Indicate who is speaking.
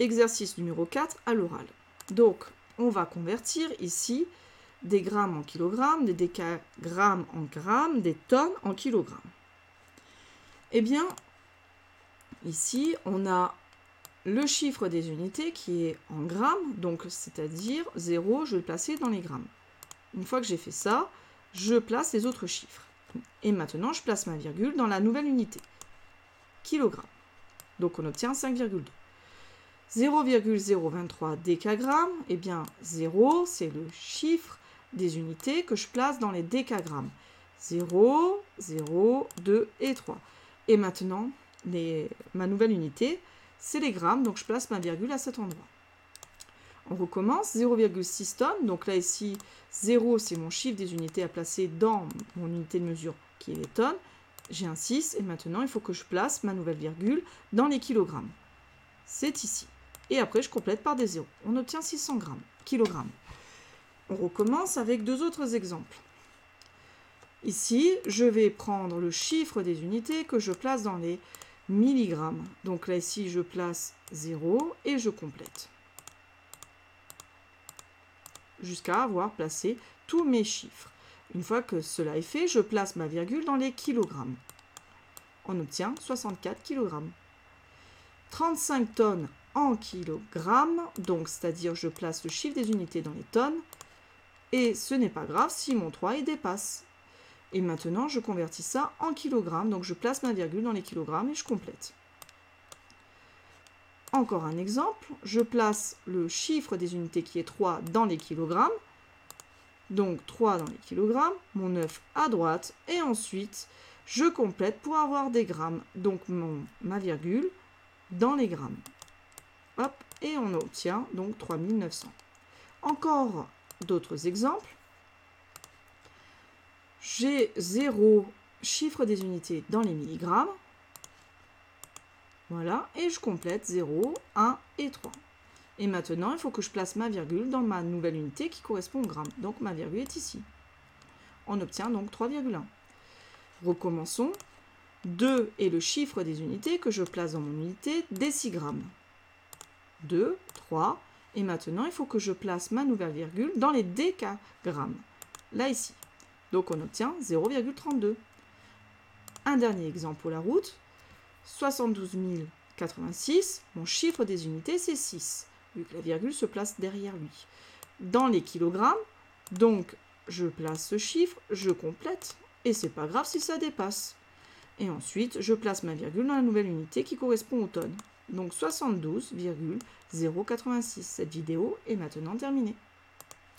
Speaker 1: Exercice numéro 4 à l'oral. Donc, on va convertir ici des grammes en kilogrammes, des décagrammes en grammes, des tonnes en kilogrammes. Eh bien, ici, on a le chiffre des unités qui est en grammes, donc c'est-à-dire 0, je vais le placer dans les grammes. Une fois que j'ai fait ça, je place les autres chiffres. Et maintenant, je place ma virgule dans la nouvelle unité. Kilogramme. Donc on obtient 5,2. 0,023 décagrammes, eh bien 0, c'est le chiffre des unités que je place dans les décagrammes. 0, 0, 2 et 3. Et maintenant, ma nouvelle unité, c'est les grammes, donc je place ma virgule à cet endroit. On recommence, 0,6 tonnes, donc là ici, 0 c'est mon chiffre des unités à placer dans mon unité de mesure qui est les tonnes. J'ai un 6 et maintenant il faut que je place ma nouvelle virgule dans les kilogrammes. C'est ici. Et après je complète par des zéros. On obtient 600 grammes, kilogrammes. On recommence avec deux autres exemples. Ici, je vais prendre le chiffre des unités que je place dans les milligrammes. Donc là, ici, je place 0 et je complète. Jusqu'à avoir placé tous mes chiffres. Une fois que cela est fait, je place ma virgule dans les kilogrammes. On obtient 64 kilogrammes. 35 tonnes en kilogrammes, donc c'est-à-dire je place le chiffre des unités dans les tonnes, et ce n'est pas grave si mon 3 y dépasse. Et maintenant, je convertis ça en kilogrammes. Donc, je place ma virgule dans les kilogrammes et je complète. Encore un exemple. Je place le chiffre des unités qui est 3 dans les kilogrammes. Donc, 3 dans les kilogrammes. Mon 9 à droite. Et ensuite, je complète pour avoir des grammes. Donc, ma virgule dans les grammes. Et on obtient donc 3900. Encore d'autres exemples. J'ai 0 chiffre des unités dans les milligrammes. Voilà, et je complète 0, 1 et 3. Et maintenant, il faut que je place ma virgule dans ma nouvelle unité qui correspond au gramme. Donc ma virgule est ici. On obtient donc 3,1. Recommençons. 2 est le chiffre des unités que je place dans mon unité décigrammes. 2, 3, et maintenant il faut que je place ma nouvelle virgule dans les décagrammes. Là ici. Donc on obtient 0,32. Un dernier exemple pour la route. 72 086, mon chiffre des unités c'est 6, vu que la virgule se place derrière lui. Dans les kilogrammes, donc je place ce chiffre, je complète, et c'est pas grave si ça dépasse. Et ensuite, je place ma virgule dans la nouvelle unité qui correspond aux tonnes. Donc 72,086. Cette vidéo est maintenant terminée.